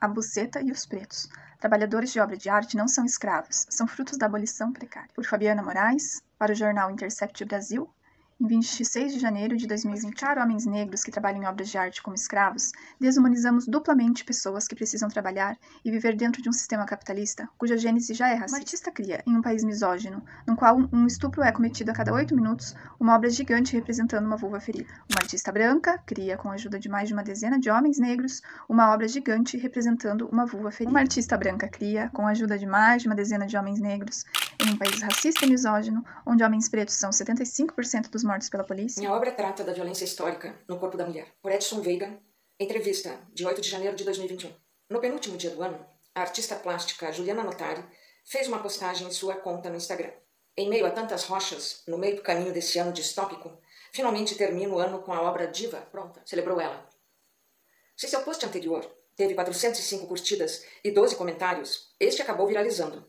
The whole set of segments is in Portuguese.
A Buceta e os Pretos. Trabalhadores de obra de arte não são escravos, são frutos da abolição precária. Por Fabiana Moraes, para o jornal Intercept Brasil, em 26 de janeiro de 2020, para homens negros que trabalham em obras de arte como escravos, desumanizamos duplamente pessoas que precisam trabalhar e viver dentro de um sistema capitalista cuja gênese já é racista. Um artista cria, em um país misógino, no qual um estupro é cometido a cada oito minutos, uma obra gigante representando uma vulva ferida. Uma artista branca cria, com a ajuda de mais de uma dezena de homens negros, uma obra gigante representando uma vulva ferida. Uma artista branca cria, com a ajuda de mais de uma dezena de homens negros, em um país racista e misógino, onde homens pretos são 75% dos mortos pela polícia? Minha obra trata da violência histórica no corpo da mulher. Por Edson Veiga, entrevista de 8 de janeiro de 2021. No penúltimo dia do ano, a artista plástica Juliana Notari fez uma postagem em sua conta no Instagram. Em meio a tantas rochas, no meio do caminho desse ano distópico, finalmente termino o ano com a obra Diva pronta, celebrou ela. Se seu post anterior teve 405 curtidas e 12 comentários, este acabou viralizando.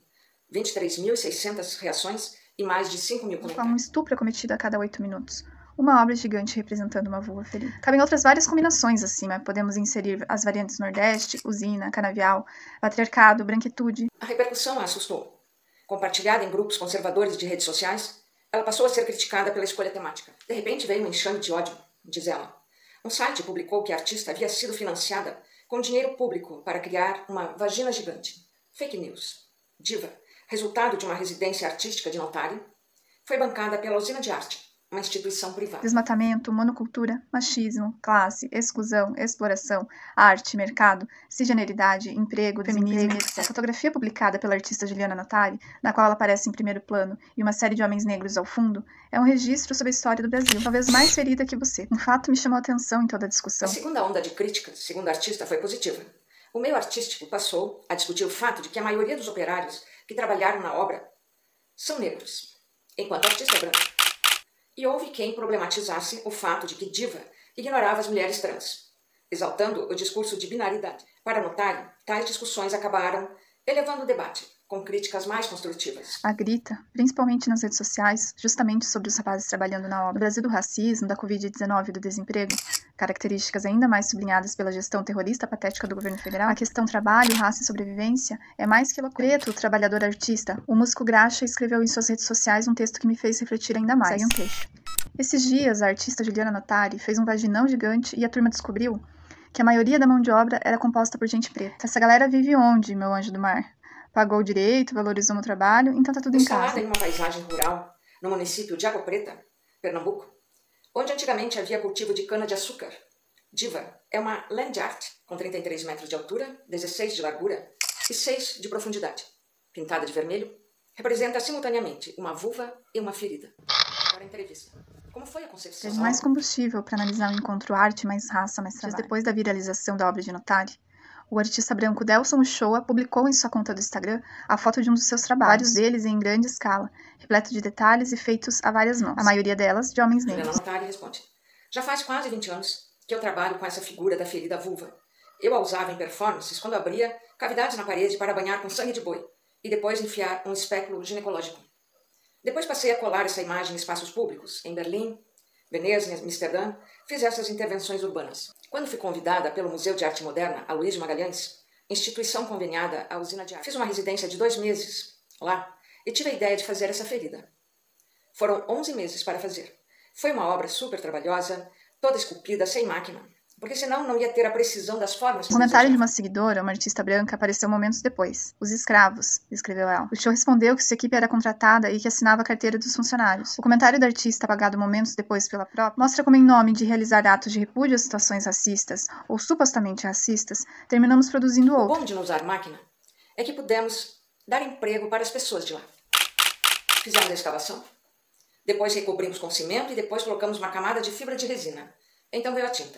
23.600 reações e mais de 5 mil comentários. Um estupro cometido a cada 8 minutos. Uma obra gigante representando uma vulva ferida. Cabem outras várias combinações acima. Podemos inserir as variantes Nordeste, usina, canavial, patriarcado, branquitude. A repercussão a assustou. Compartilhada em grupos conservadores de redes sociais, ela passou a ser criticada pela escolha temática. De repente veio um enxame de ódio, diz ela. Um site publicou que a artista havia sido financiada com dinheiro público para criar uma vagina gigante. Fake news. Diva resultado de uma residência artística de Notari, foi bancada pela Usina de Arte, uma instituição privada. Desmatamento, monocultura, machismo, classe, exclusão, exploração, arte, mercado, cisgeneridade, emprego, feminismo, etc. A fotografia publicada pela artista Juliana Notari, na qual ela aparece em primeiro plano e uma série de homens negros ao fundo, é um registro sobre a história do Brasil, talvez mais ferida que você. Um fato me chamou a atenção em toda a discussão. A segunda onda de críticas, segundo a artista, foi positiva. O meio artístico passou a discutir o fato de que a maioria dos operários que trabalharam na obra são negros, enquanto a artista é branca. E houve quem problematizasse o fato de que Diva ignorava as mulheres trans, exaltando o discurso de binaridade. Para Notari, tais discussões acabaram elevando o debate com críticas mais construtivas. A grita, principalmente nas redes sociais, justamente sobre os rapazes trabalhando na obra. No Brasil do racismo, da Covid-19 e do desemprego, características ainda mais sublinhadas pela gestão terrorista patética do governo federal, a questão trabalho, raça e sobrevivência é mais que eloquente. Preto, trabalhador artista, o músico Graxa escreveu em suas redes sociais um texto que me fez refletir ainda mais. Segue um trecho. Esses dias, a artista Juliana Notari fez um vaginão gigante e a turma descobriu que a maioria da mão de obra era composta por gente preta. Essa galera vive onde, meu anjo do mar? Pagou direito, valorizou meu trabalho, então tá tudo em casa. em uma paisagem rural, no município de Água Preta, Pernambuco, onde antigamente havia cultivo de cana-de-açúcar. Diva é uma land art com 33 metros de altura, 16 de largura e 6 de profundidade. Pintada de vermelho, representa simultaneamente uma vulva e uma ferida. Agora a entrevista. Como foi a concepção? Teve mais combustível para analisar o encontro arte mais raça mais trabalho. Depois da viralização da obra de Notari, o artista branco Delson Uchoa publicou em sua conta do Instagram a foto de um dos seus trabalhos, deles em grande escala, repleto de detalhes e feitos a várias mãos, a maioria delas de homens negros. Notari responde: Já faz quase 20 anos que eu trabalho com essa figura da ferida vulva. Eu a usava em performances quando abria cavidades na parede para banhar com sangue de boi e depois enfiar um espéculo ginecológico. Depois passei a colar essa imagem em espaços públicos, em Berlim, Veneza e Amsterdã, fiz essas intervenções urbanas. Quando fui convidada pelo Museu de Arte Moderna, a Luiz Magalhães, instituição conveniada à usina de arte, fiz uma residência de dois meses lá e tive a ideia de fazer essa ferida. Foram 11 meses para fazer. Foi uma obra super trabalhosa, toda esculpida, sem máquina porque senão não ia ter a precisão das formas. O comentário de uma seguidora, uma artista branca, apareceu momentos depois. Os escravos, escreveu ela. O show respondeu que sua equipe era contratada e que assinava a carteira dos funcionários. O comentário da artista, apagado momentos depois pela própria, mostra como, em nome de realizar atos de repúdio às situações racistas, ou supostamente racistas, terminamos produzindo outro. O bom de não usar máquina é que pudemos dar emprego para as pessoas de lá. Fizemos a escavação, depois recobrimos com cimento e depois colocamos uma camada de fibra de resina. Então veio a tinta.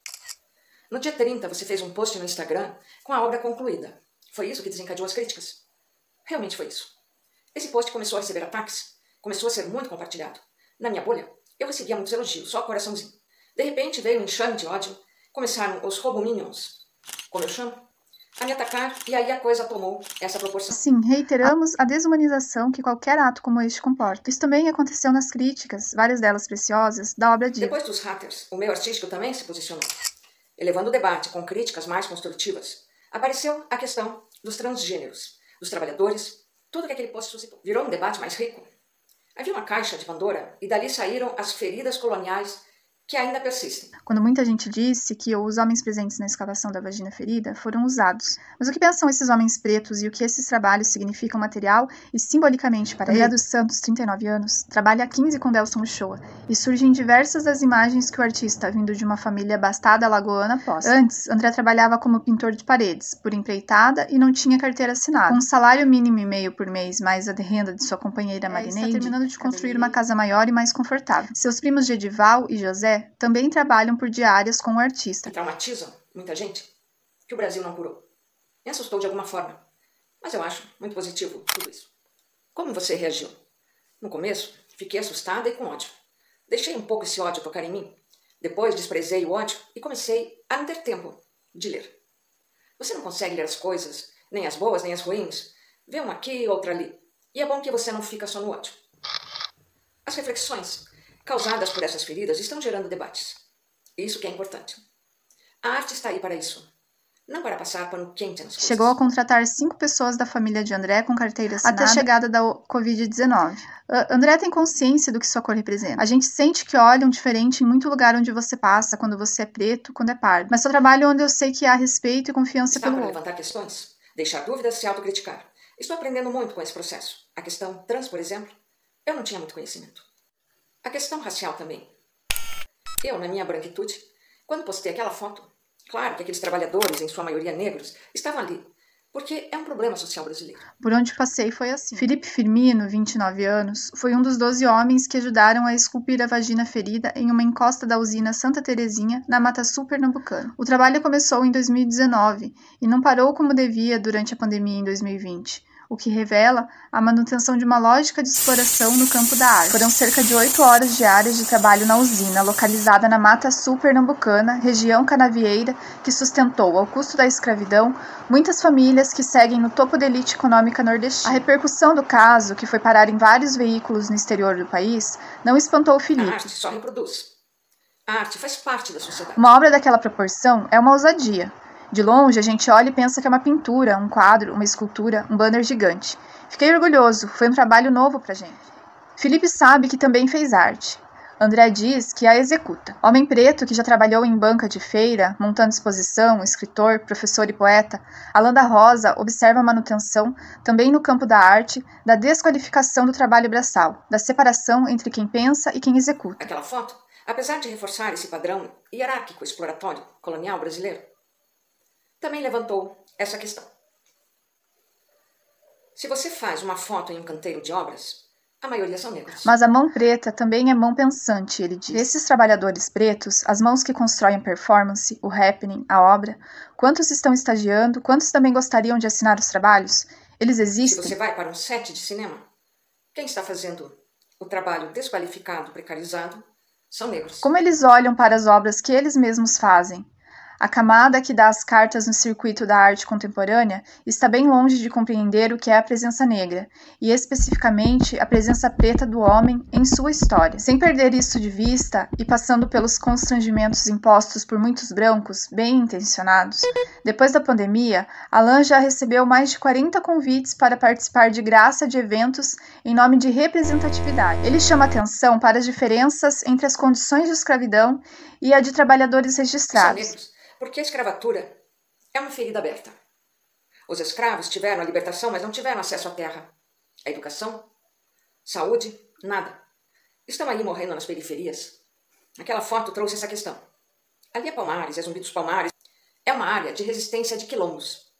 No dia 30, você fez um post no Instagram com a obra concluída. Foi isso que desencadeou as críticas? Realmente foi isso. Esse post começou a receber ataques, começou a ser muito compartilhado. Na minha bolha, eu recebia muitos elogios, só coraçãozinho. De repente veio um enxame de ódio, começaram os robominions, como eu chamo, a me atacar e aí a coisa tomou essa proporção. Sim, reiteramos a desumanização que qualquer ato como este comporta. Isso também aconteceu nas críticas, várias delas preciosas, da obra de. Depois dos hackers, o meio artístico também se posicionou elevando o debate com críticas mais construtivas. apareceu a questão dos transgêneros, dos trabalhadores, tudo que aquele posto suscitou. Virou um debate mais rico. Havia uma caixa de Pandora e dali saíram as feridas coloniais que ainda persistem. Quando muita gente disse que os homens presentes na escavação da vagina ferida foram usados. Mas o que pensam esses homens pretos e o que esses trabalhos significam material e simbolicamente para ele? dos Santos, 39 anos, trabalha há 15 com Delson Uchoa e surgem diversas das imagens que o artista, vindo de uma família bastada alagoana, posta. Antes, André trabalhava como pintor de paredes, por empreitada e não tinha carteira assinada. Com um salário mínimo e meio por mês, mais a renda de sua companheira é, Marineide, está terminando de construir uma casa maior e mais confortável. Seus primos de Edival e José também trabalham por diárias com o artista. Que traumatizam muita gente, que o Brasil não curou. Me assustou de alguma forma, mas eu acho muito positivo tudo isso. Como você reagiu? No começo, fiquei assustada e com ódio. Deixei um pouco esse ódio tocar em mim. Depois desprezei o ódio e comecei a não ter tempo de ler. Você não consegue ler as coisas, nem as boas, nem as ruins. Vê uma aqui, outra ali. E é bom que você não fica só no ódio. As reflexões causadas por essas feridas estão gerando debates. Isso que é importante. A arte está aí para isso. Não para passar pano quente nas coisas. Chegou a contratar cinco pessoas da família de André com carteira assinada até a chegada da Covid-19. André tem consciência do que sua cor representa. A gente sente que olham diferente em muito lugar onde você passa, quando você é preto, quando é pardo. Mas seu trabalho onde eu sei que há respeito e confiança Está pelo para levantar questões, deixar dúvidas, se autocriticar. Estou aprendendo muito com esse processo. A questão trans, por exemplo, eu não tinha muito conhecimento. A questão racial também. Eu, na minha branquitude, quando postei aquela foto, claro que aqueles trabalhadores, em sua maioria negros, estavam ali, porque é um problema social brasileiro. Por onde passei foi assim. Felipe Firmino, 29 anos, foi um dos 12 homens que ajudaram a esculpir a vagina ferida em uma encosta da usina Santa Terezinha, na Mata Sul Pernambucana. O trabalho começou em 2019 e não parou como devia durante a pandemia em 2020 o que revela a manutenção de uma lógica de exploração no campo da arte. Foram cerca de oito horas diárias de trabalho na usina, localizada na Mata Sul Pernambucana, região canavieira, que sustentou, ao custo da escravidão, muitas famílias que seguem no topo da elite econômica nordestina. A repercussão do caso, que foi parar em vários veículos no exterior do país, não espantou Felipe. A arte só reproduz. A arte faz parte da sociedade. Uma obra daquela proporção é uma ousadia, de longe, a gente olha e pensa que é uma pintura, um quadro, uma escultura, um banner gigante. Fiquei orgulhoso, foi um trabalho novo pra gente. Felipe sabe que também fez arte. André diz que a executa. Homem preto que já trabalhou em banca de feira, montando exposição, escritor, professor e poeta, Alan da Rosa observa a manutenção, também no campo da arte, da desqualificação do trabalho braçal, da separação entre quem pensa e quem executa. Aquela foto, apesar de reforçar esse padrão hierárquico exploratório colonial brasileiro, também levantou essa questão. Se você faz uma foto em um canteiro de obras, a maioria são negros. Mas a mão preta também é mão pensante, ele diz. Esses trabalhadores pretos, as mãos que constroem a performance, o happening, a obra, quantos estão estagiando, quantos também gostariam de assinar os trabalhos? Eles existem? Se você vai para um set de cinema, quem está fazendo o trabalho desqualificado, precarizado, são negros. Como eles olham para as obras que eles mesmos fazem? A camada que dá as cartas no circuito da arte contemporânea está bem longe de compreender o que é a presença negra, e especificamente a presença preta do homem em sua história. Sem perder isso de vista e passando pelos constrangimentos impostos por muitos brancos bem intencionados, depois da pandemia, Alan já recebeu mais de 40 convites para participar de graça de eventos em nome de representatividade. Ele chama atenção para as diferenças entre as condições de escravidão e a de trabalhadores registrados porque a escravatura é uma ferida aberta. Os escravos tiveram a libertação, mas não tiveram acesso à terra, à educação, saúde, nada. Estão aí morrendo nas periferias. Aquela foto trouxe essa questão. Ali é Palmares, é Zumbi dos Palmares. É uma área de resistência de quilombos.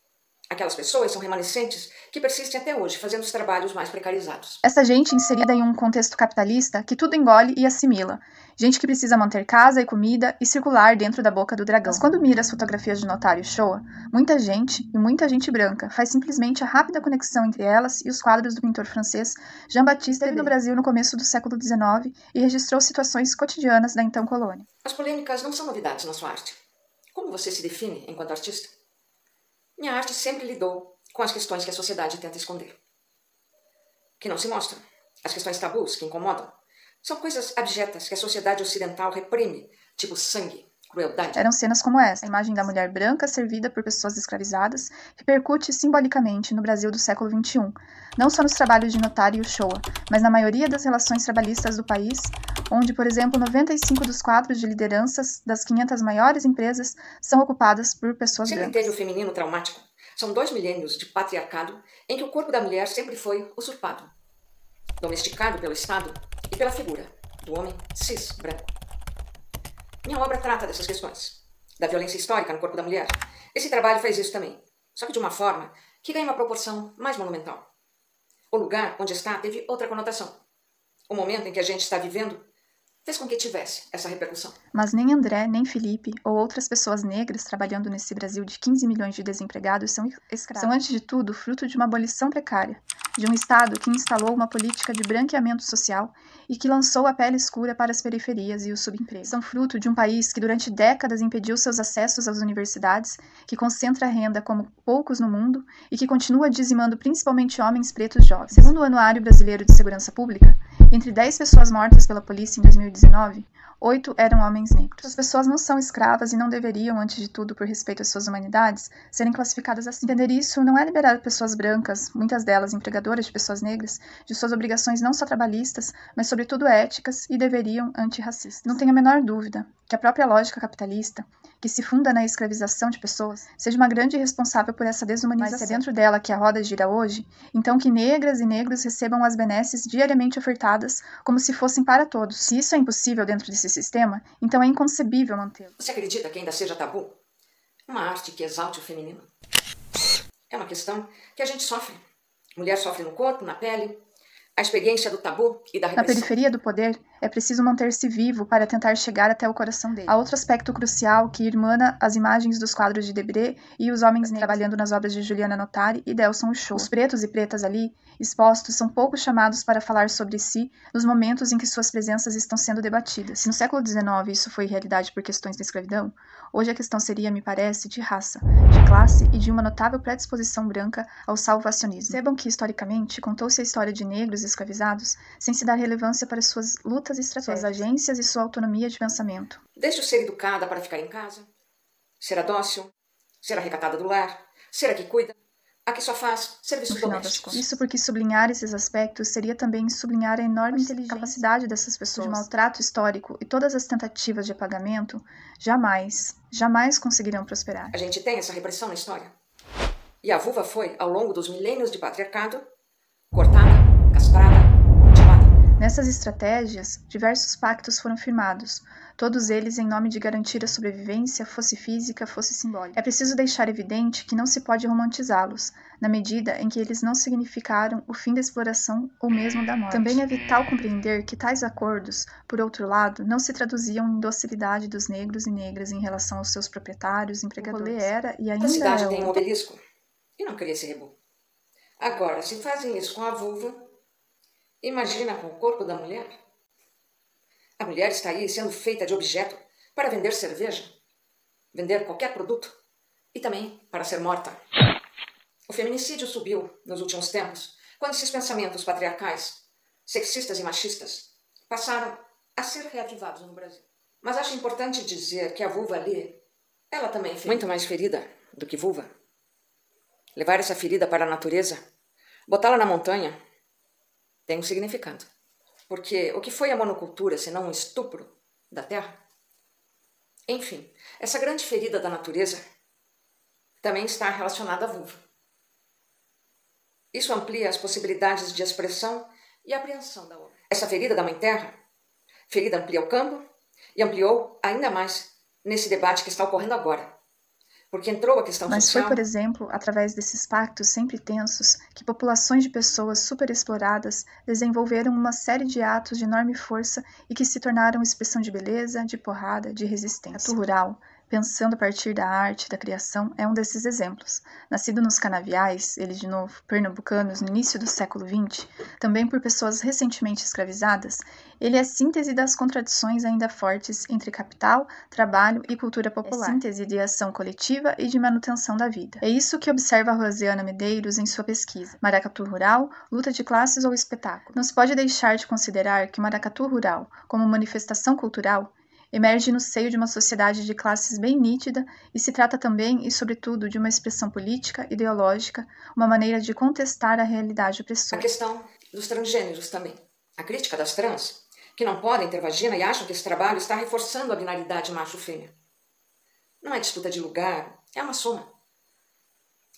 Aquelas pessoas são remanescentes que persistem até hoje, fazendo os trabalhos mais precarizados. Essa gente inserida em um contexto capitalista que tudo engole e assimila. Gente que precisa manter casa e comida e circular dentro da boca do dragão. Mas quando mira as fotografias de Notário Shoa, muita gente, e muita gente branca, faz simplesmente a rápida conexão entre elas e os quadros do pintor francês Jean-Baptiste esteve no Brasil no começo do século XIX e registrou situações cotidianas da então colônia. As polêmicas não são novidades na sua arte. Como você se define enquanto artista? Minha arte sempre lidou com as questões que a sociedade tenta esconder. Que não se mostram. As questões tabus que incomodam. São coisas abjetas que a sociedade ocidental reprime, tipo sangue, crueldade. Eram cenas como essa. A imagem da mulher branca servida por pessoas escravizadas repercute simbolicamente no Brasil do século XXI, não só nos trabalhos de Notário e Uchoa, mas na maioria das relações trabalhistas do país, onde, por exemplo, 95 dos quadros de lideranças das 500 maiores empresas são ocupadas por pessoas Sempre brancas. teve o feminino traumático. São dois milênios de patriarcado em que o corpo da mulher sempre foi usurpado, domesticado pelo Estado e pela figura do homem cis branco. Minha obra trata dessas questões, da violência histórica no corpo da mulher. Esse trabalho faz isso também, só que de uma forma que ganha uma proporção mais monumental. O lugar onde está teve outra conotação. O momento em que a gente está vivendo fez com que tivesse essa repercussão. Mas nem André, nem Felipe ou outras pessoas negras trabalhando nesse Brasil de 15 milhões de desempregados são escravos. São, antes de tudo, fruto de uma abolição precária, de um Estado que instalou uma política de branqueamento social e que lançou a pele escura para as periferias e os subempregos. São fruto de um país que durante décadas impediu seus acessos às universidades, que concentra renda como poucos no mundo e que continua dizimando principalmente homens pretos jovens. Segundo o Anuário Brasileiro de Segurança Pública, entre 10 pessoas mortas pela polícia em 2019, oito eram homens negros. As pessoas não são escravas e não deveriam, antes de tudo, por respeito às suas humanidades, serem classificadas assim. Entender isso não é liberar pessoas brancas, muitas delas empregadoras de pessoas negras, de suas obrigações não só trabalhistas, mas sobretudo éticas e deveriam antirracistas. Não tenho a menor dúvida que a própria lógica capitalista, que se funda na escravização de pessoas, seja uma grande responsável por essa desumanização. Mas se é dentro dela que a roda gira hoje, então que negras e negros recebam as benesses diariamente ofertadas como se fossem para todos. Se isso é impossível dentro desse sistema, então é inconcebível mantê-lo. Você acredita que ainda seja tabu? Uma arte que exalte o feminino. É uma questão que a gente sofre. Mulher sofre no corpo, na pele, a experiência do tabu e da Na repressão. periferia do poder, é preciso manter-se vivo para tentar chegar até o coração dele. Há outro aspecto crucial que irmana as imagens dos quadros de Debré e os homens negros trabalhando nas obras de Juliana Notari e Delson Uchoa. Os pretos e pretas ali, expostos, são pouco chamados para falar sobre si nos momentos em que suas presenças estão sendo debatidas. Se no século XIX isso foi realidade por questões da escravidão, hoje a questão seria, me parece, de raça, de classe e de uma notável predisposição branca ao salvacionismo. Percebam que, historicamente, contou-se a história de negros escravizados sem se dar relevância para suas lutas e estratégias, suas agências e sua autonomia de pensamento. Desde o ser educada para ficar em casa, ser a dócil, ser a recatada do lar, ser a que cuida, a que só faz serviços No final das domésticos. contas. Isso porque sublinhar esses aspectos seria também sublinhar a enorme inteligência, capacidade dessas pessoas, de maltrato histórico e todas as tentativas de apagamento jamais, jamais conseguirão prosperar. A gente tem essa repressão na história. E a vulva foi, ao longo dos milênios de patriarcado, cortada. Nessas estratégias, diversos pactos foram firmados, todos eles em nome de garantir a sobrevivência, fosse física, fosse simbólica. É preciso deixar evidente que não se pode romantizá-los, na medida em que eles não significaram o fim da exploração ou mesmo da morte. Também é vital compreender que tais acordos, por outro lado, não se traduziam em docilidade dos negros e negras em relação aos seus proprietários, empregadores. O era e ainda A cidade é tem um obelisco e não queria esse rebu. Agora, se fazem isso com a vulva, imagina com o corpo da mulher. A mulher está aí sendo feita de objeto para vender cerveja, vender qualquer produto e também para ser morta. O feminicídio subiu nos últimos tempos, quando esses pensamentos patriarcais, sexistas e machistas passaram a ser reativados no Brasil. Mas acho importante dizer que a vulva ali, ela também foi muito mais ferida do que vulva. Levar essa ferida para a natureza, botá-la na montanha, tem um significado. Porque o que foi a monocultura senão um estupro da terra? Enfim, essa grande ferida da natureza também está relacionada à vulva. Isso amplia as possibilidades de expressão e apreensão da obra. Essa ferida da Mãe Terra, ferida amplia o campo e ampliou ainda mais nesse debate que está ocorrendo agora. Porque entrou a questão Mas foi, social. por exemplo, através desses pactos sempre tensos que populações de pessoas superexploradas desenvolveram uma série de atos de enorme força e que se tornaram expressão de beleza, de porrada, de resistência. O rural, pensando a partir da arte, da criação, é um desses exemplos. Nascido nos canaviais, ele de novo, pernambucanos, no início do século XX, também por pessoas recentemente escravizadas, ele é a síntese das contradições ainda fortes entre capital, trabalho e cultura popular. É síntese de ação coletiva e de manutenção da vida. É isso que observa a Rosiana Medeiros em sua pesquisa. Maracatu Rural, luta de classes ou espetáculo. Não se pode deixar de considerar que o maracatu rural, como manifestação cultural, emerge no seio de uma sociedade de classes bem nítida e se trata também e, sobretudo, de uma expressão política, ideológica, uma maneira de contestar a realidade opressora. A questão dos transgêneros também. A crítica das trans, que não podem ter vagina e acham que esse trabalho está reforçando a binaridade macho-fêmea. Não é disputa de lugar, é uma soma.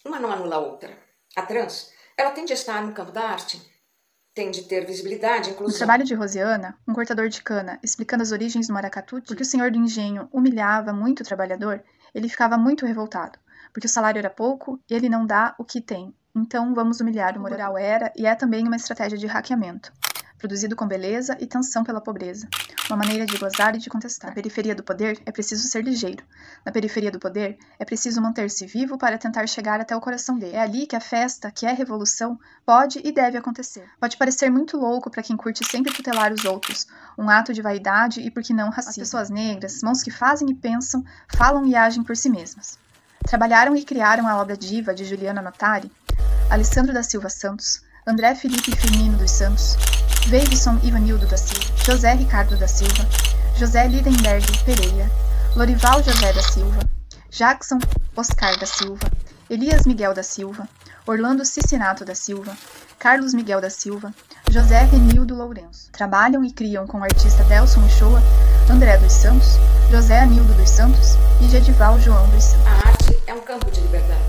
Uma não anula a outra. A trans, ela tende a estar no campo da arte, tem de ter visibilidade, inclusive. No trabalho de Rosiana, um cortador de cana, explicando as origens do maracatu, porque o senhor do engenho humilhava muito o trabalhador, ele ficava muito revoltado, porque o salário era pouco e ele não dá o que tem. Então vamos humilhar o moral era e é também uma estratégia de hackeamento produzido com beleza e tensão pela pobreza, uma maneira de gozar e de contestar. Na periferia do poder é preciso ser ligeiro. Na periferia do poder é preciso manter-se vivo para tentar chegar até o coração dele. É ali que a festa, que é revolução, pode e deve acontecer. Pode parecer muito louco para quem curte sempre tutelar os outros, um ato de vaidade e, por que não, racismo. As pessoas negras, mãos que fazem e pensam, falam e agem por si mesmas. Trabalharam e criaram a obra Diva de Juliana Notari, Alessandro da Silva Santos, André Felipe Firmino dos Santos, Veidson Ivanildo da Silva, José Ricardo da Silva, José Lidenberg Pereira, Lorival José da Silva, Jackson Oscar da Silva, Elias Miguel da Silva, Orlando Cicinato da Silva, Carlos Miguel da Silva, José Renildo Lourenço. Trabalham e criam com o artista Delson Uchoa, André dos Santos, José Anildo dos Santos e Gedival João dos Santos. A arte é um campo de liberdade